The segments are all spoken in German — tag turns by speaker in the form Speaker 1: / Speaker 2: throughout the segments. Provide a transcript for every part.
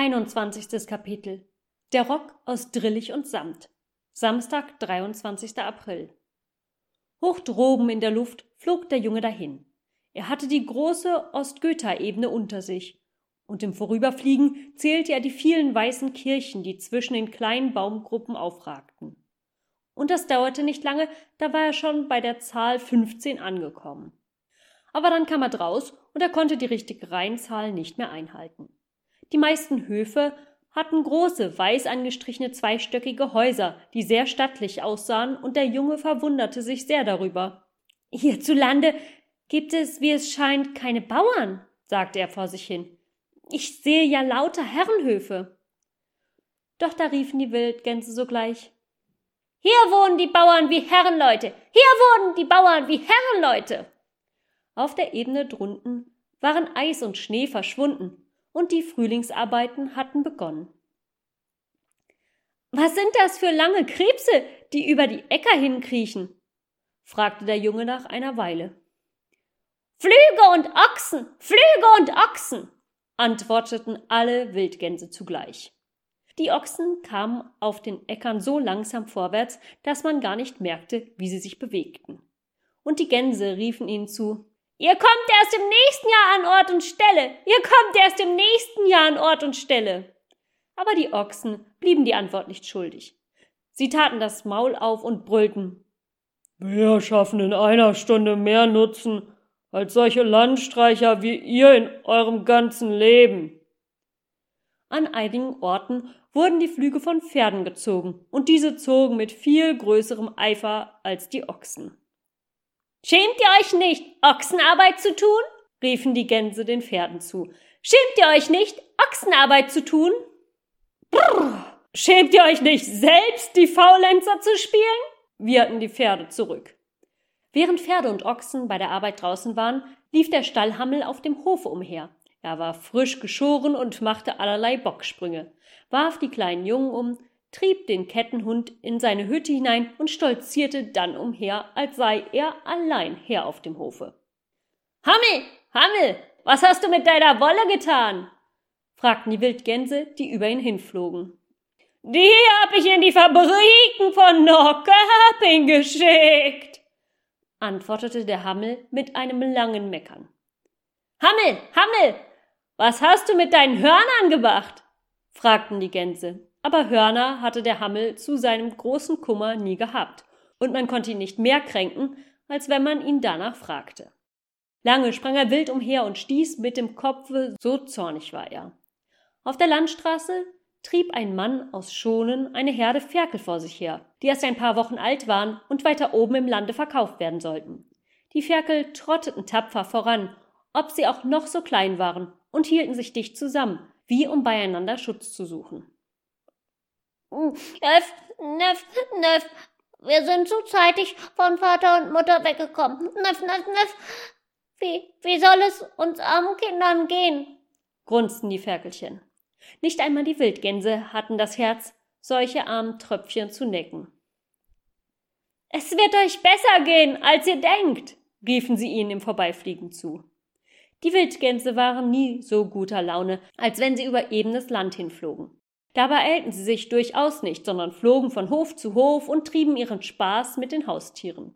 Speaker 1: 21. Kapitel Der Rock aus Drillich und Samt. Samstag, 23. April. Hoch droben in der Luft flog der Junge dahin. Er hatte die große Ostgötha-Ebene unter sich, und im Vorüberfliegen zählte er die vielen weißen Kirchen, die zwischen den kleinen Baumgruppen aufragten. Und das dauerte nicht lange, da war er schon bei der Zahl 15 angekommen. Aber dann kam er draus und er konnte die richtige Reihenzahl nicht mehr einhalten. Die meisten Höfe hatten große, weiß angestrichene zweistöckige Häuser, die sehr stattlich aussahen, und der Junge verwunderte sich sehr darüber. Hierzulande gibt es, wie es scheint, keine Bauern, sagte er vor sich hin. Ich sehe ja lauter Herrenhöfe. Doch da riefen die Wildgänse sogleich Hier wohnen die Bauern wie Herrenleute. Hier wohnen die Bauern wie Herrenleute. Auf der Ebene drunten waren Eis und Schnee verschwunden, und die Frühlingsarbeiten hatten begonnen. Was sind das für lange Krebse, die über die Äcker hinkriechen? fragte der Junge nach einer Weile. Flüge und Ochsen, Flüge und Ochsen, antworteten alle Wildgänse zugleich. Die Ochsen kamen auf den Äckern so langsam vorwärts, dass man gar nicht merkte, wie sie sich bewegten. Und die Gänse riefen ihnen zu Ihr kommt erst im nächsten Jahr an Ort und Stelle. Ihr kommt erst im nächsten Jahr an Ort und Stelle. Aber die Ochsen blieben die Antwort nicht schuldig. Sie taten das Maul auf und brüllten. Wir schaffen in einer Stunde mehr Nutzen als solche Landstreicher wie ihr in eurem ganzen Leben. An einigen Orten wurden die Flüge von Pferden gezogen, und diese zogen mit viel größerem Eifer als die Ochsen. Schämt ihr euch nicht, Ochsenarbeit zu tun? riefen die Gänse den Pferden zu. Schämt ihr euch nicht, Ochsenarbeit zu tun? Brrr. Schämt ihr euch nicht, selbst die Faulenzer zu spielen? wieherten die Pferde zurück. Während Pferde und Ochsen bei der Arbeit draußen waren, lief der Stallhammel auf dem Hofe umher. Er war frisch geschoren und machte allerlei Bocksprünge, warf die kleinen Jungen um, trieb den Kettenhund in seine Hütte hinein und stolzierte dann umher, als sei er allein Herr auf dem Hofe. Hammel, Hammel, was hast du mit deiner Wolle getan? fragten die Wildgänse, die über ihn hinflogen. Die hab ich in die Fabriken von Norrköping geschickt, antwortete der Hammel mit einem langen Meckern. Hammel, Hammel, was hast du mit deinen Hörnern gemacht? Fragten die Gänse aber Hörner hatte der Hammel zu seinem großen Kummer nie gehabt, und man konnte ihn nicht mehr kränken, als wenn man ihn danach fragte. Lange sprang er wild umher und stieß mit dem Kopfe, so zornig war er. Auf der Landstraße trieb ein Mann aus Schonen eine Herde Ferkel vor sich her, die erst ein paar Wochen alt waren und weiter oben im Lande verkauft werden sollten. Die Ferkel trotteten tapfer voran, ob sie auch noch so klein waren, und hielten sich dicht zusammen, wie um beieinander Schutz zu suchen.
Speaker 2: Neff, Neff, Neff, wir sind zu zeitig von Vater und Mutter weggekommen. Neff, Neff, Neff, wie, wie soll es uns armen Kindern gehen?
Speaker 1: grunzten die Ferkelchen. Nicht einmal die Wildgänse hatten das Herz, solche armen Tröpfchen zu necken. Es wird euch besser gehen, als ihr denkt, riefen sie ihnen im Vorbeifliegen zu. Die Wildgänse waren nie so guter Laune, als wenn sie über ebenes Land hinflogen. Dabei eilten sie sich durchaus nicht, sondern flogen von Hof zu Hof und trieben ihren Spaß mit den Haustieren.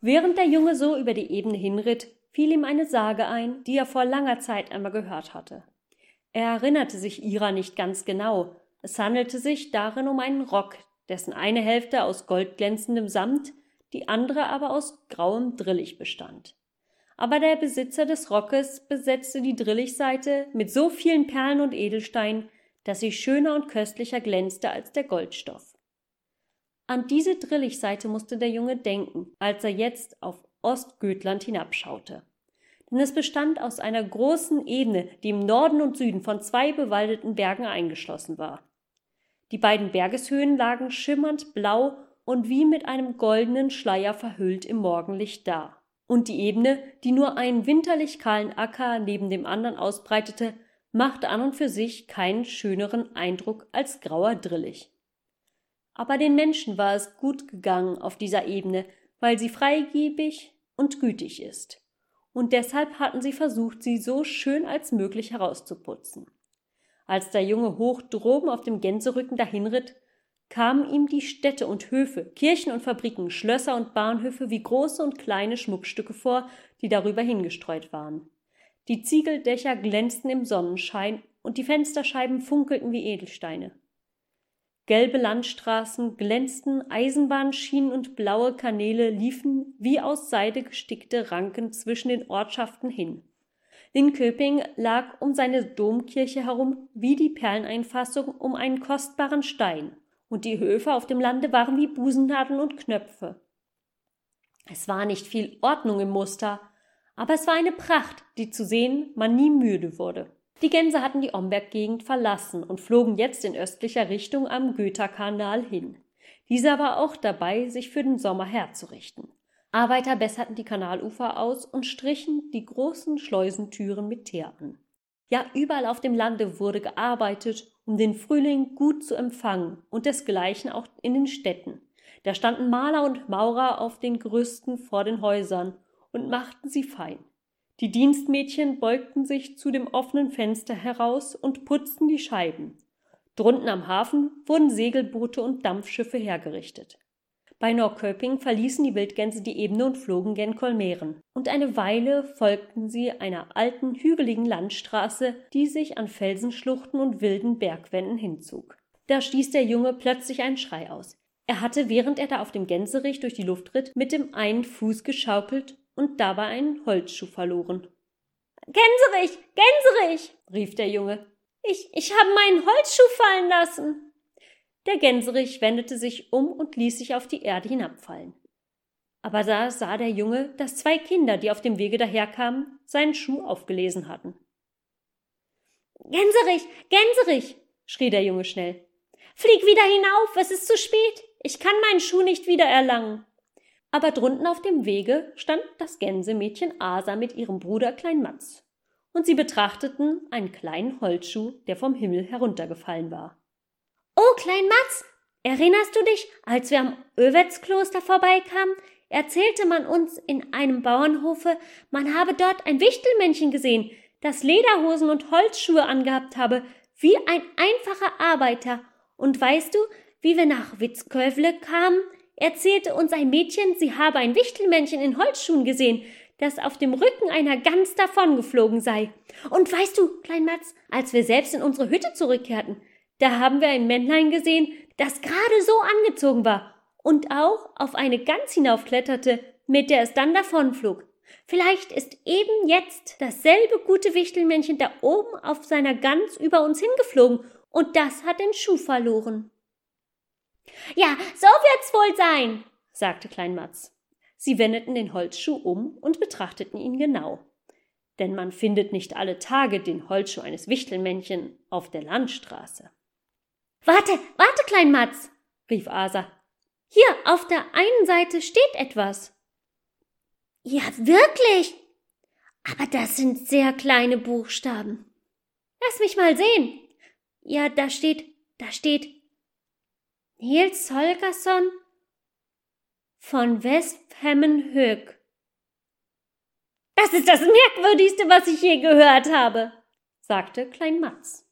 Speaker 1: Während der Junge so über die Ebene hinritt, fiel ihm eine Sage ein, die er vor langer Zeit einmal gehört hatte. Er erinnerte sich ihrer nicht ganz genau. Es handelte sich darin um einen Rock, dessen eine Hälfte aus goldglänzendem Samt, die andere aber aus grauem Drillich bestand aber der Besitzer des Rockes besetzte die Drillichseite mit so vielen Perlen und Edelsteinen, dass sie schöner und köstlicher glänzte als der Goldstoff. An diese Drillichseite musste der Junge denken, als er jetzt auf Ostgötland hinabschaute. Denn es bestand aus einer großen Ebene, die im Norden und Süden von zwei bewaldeten Bergen eingeschlossen war. Die beiden Bergeshöhen lagen schimmernd blau und wie mit einem goldenen Schleier verhüllt im Morgenlicht da und die Ebene, die nur einen winterlich kahlen Acker neben dem anderen ausbreitete, machte an und für sich keinen schöneren Eindruck als grauer Drillich. Aber den Menschen war es gut gegangen auf dieser Ebene, weil sie freigebig und gütig ist. Und deshalb hatten sie versucht, sie so schön als möglich herauszuputzen. Als der Junge hoch droben auf dem Gänserücken dahinritt, kamen ihm die Städte und Höfe, Kirchen und Fabriken, Schlösser und Bahnhöfe wie große und kleine Schmuckstücke vor, die darüber hingestreut waren. Die Ziegeldächer glänzten im Sonnenschein und die Fensterscheiben funkelten wie Edelsteine. Gelbe Landstraßen glänzten, Eisenbahnschienen und blaue Kanäle liefen wie aus Seide gestickte Ranken zwischen den Ortschaften hin. Linköping lag um seine Domkirche herum wie die Perleneinfassung um einen kostbaren Stein und die Höfe auf dem Lande waren wie Busennadeln und Knöpfe. Es war nicht viel Ordnung im Muster, aber es war eine Pracht, die zu sehen man nie müde wurde. Die Gänse hatten die Omberg-Gegend verlassen und flogen jetzt in östlicher Richtung am Göta-Kanal hin. Dieser war auch dabei, sich für den Sommer herzurichten. Arbeiter besserten die Kanalufer aus und strichen die großen Schleusentüren mit Teer an. Ja, überall auf dem Lande wurde gearbeitet um den Frühling gut zu empfangen und desgleichen auch in den Städten. Da standen Maler und Maurer auf den Gerüsten vor den Häusern und machten sie fein. Die Dienstmädchen beugten sich zu dem offenen Fenster heraus und putzten die Scheiben. Drunten am Hafen wurden Segelboote und Dampfschiffe hergerichtet. Bei Norrköping verließen die Wildgänse die Ebene und flogen gen Kolmeren. Und eine Weile folgten sie einer alten, hügeligen Landstraße, die sich an Felsenschluchten und wilden Bergwänden hinzog. Da stieß der Junge plötzlich einen Schrei aus. Er hatte, während er da auf dem Gänserich durch die Luft ritt, mit dem einen Fuß geschaukelt und dabei einen Holzschuh verloren.
Speaker 2: Gänserich, Gänserich,
Speaker 1: rief der Junge.
Speaker 2: Ich, ich habe meinen Holzschuh fallen lassen.
Speaker 1: Der Gänserich wendete sich um und ließ sich auf die Erde hinabfallen. Aber da sah der Junge, dass zwei Kinder, die auf dem Wege daherkamen, seinen Schuh aufgelesen hatten.
Speaker 2: Gänserich, Gänserich, schrie der Junge schnell. Flieg wieder hinauf, es ist zu spät. Ich kann meinen Schuh nicht wieder erlangen.
Speaker 1: Aber drunten auf dem Wege stand das Gänsemädchen Asa mit ihrem Bruder Klein Matz. Und sie betrachteten einen kleinen Holzschuh, der vom Himmel heruntergefallen war.
Speaker 2: Oh, Klein Matz, erinnerst du dich, als wir am Övetskloster vorbeikamen, erzählte man uns in einem Bauernhofe, man habe dort ein Wichtelmännchen gesehen, das Lederhosen und Holzschuhe angehabt habe, wie ein einfacher Arbeiter. Und weißt du, wie wir nach Witzkövle kamen, erzählte uns ein Mädchen, sie habe ein Wichtelmännchen in Holzschuhen gesehen, das auf dem Rücken einer Gans davongeflogen sei. Und weißt du, Klein Matz, als wir selbst in unsere Hütte zurückkehrten, da haben wir ein Männlein gesehen, das gerade so angezogen war und auch auf eine Gans hinaufkletterte, mit der es dann davonflog. Vielleicht ist eben jetzt dasselbe gute Wichtelmännchen da oben auf seiner Gans über uns hingeflogen und das hat den Schuh verloren. Ja, so wird's wohl sein, sagte Klein Matz.
Speaker 1: Sie wendeten den Holzschuh um und betrachteten ihn genau. Denn man findet nicht alle Tage den Holzschuh eines Wichtelmännchen auf der Landstraße.
Speaker 2: Warte, warte, Klein Matz, rief Asa. Hier auf der einen Seite steht etwas. Ja, wirklich? Aber das sind sehr kleine Buchstaben. Lass mich mal sehen. Ja, da steht, da steht Nils Holgersson von Westhemmenhöck. Das ist das Merkwürdigste, was ich je gehört habe, sagte Klein Matz.